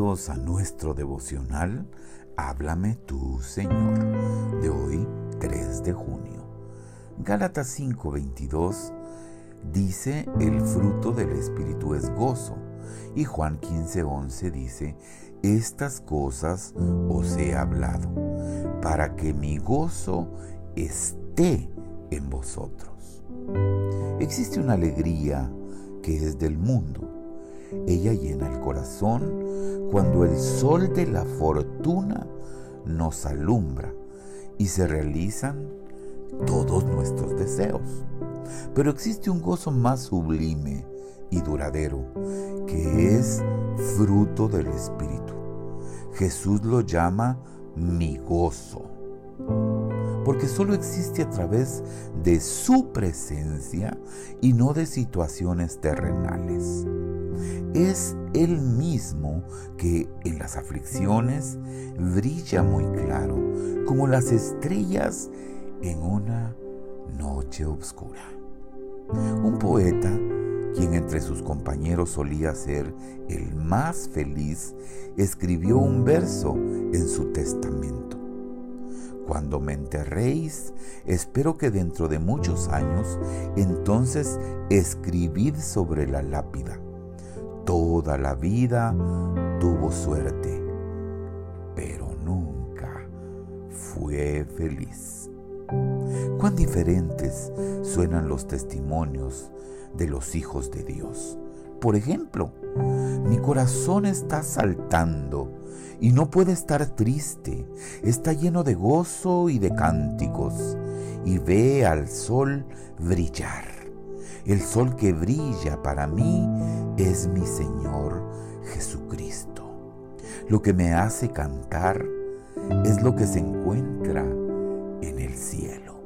A nuestro devocional Háblame tú, Señor, de hoy 3 de junio. Gálatas 5:22 dice, el fruto del Espíritu es gozo. Y Juan 15:11 dice, estas cosas os he hablado, para que mi gozo esté en vosotros. Existe una alegría que es del mundo ella llena el corazón cuando el sol de la fortuna nos alumbra y se realizan todos nuestros deseos. Pero existe un gozo más sublime y duradero, que es fruto del Espíritu. Jesús lo llama mi gozo, porque solo existe a través de su presencia y no de situaciones terrenales es el mismo que en las aflicciones brilla muy claro, como las estrellas en una noche oscura. Un poeta, quien entre sus compañeros solía ser el más feliz, escribió un verso en su testamento. Cuando me enterréis, espero que dentro de muchos años, entonces escribid sobre la lápida Toda la vida tuvo suerte, pero nunca fue feliz. Cuán diferentes suenan los testimonios de los hijos de Dios. Por ejemplo, mi corazón está saltando y no puede estar triste. Está lleno de gozo y de cánticos y ve al sol brillar. El sol que brilla para mí es mi Señor Jesucristo. Lo que me hace cantar es lo que se encuentra en el cielo.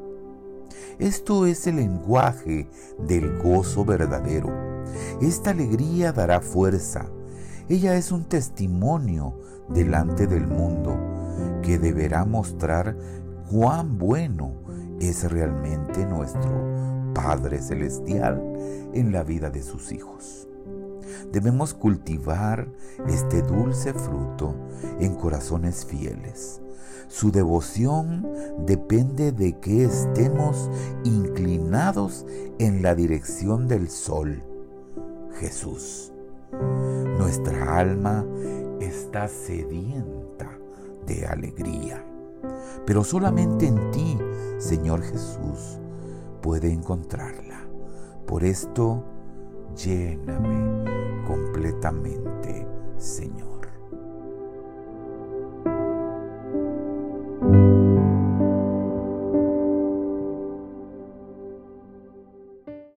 Esto es el lenguaje del gozo verdadero. Esta alegría dará fuerza. Ella es un testimonio delante del mundo que deberá mostrar cuán bueno es realmente nuestro Padre Celestial en la vida de sus hijos. Debemos cultivar este dulce fruto en corazones fieles. Su devoción depende de que estemos inclinados en la dirección del sol, Jesús. Nuestra alma está sedienta de alegría, pero solamente en ti, Señor Jesús, puede encontrarla. Por esto, lléname completamente.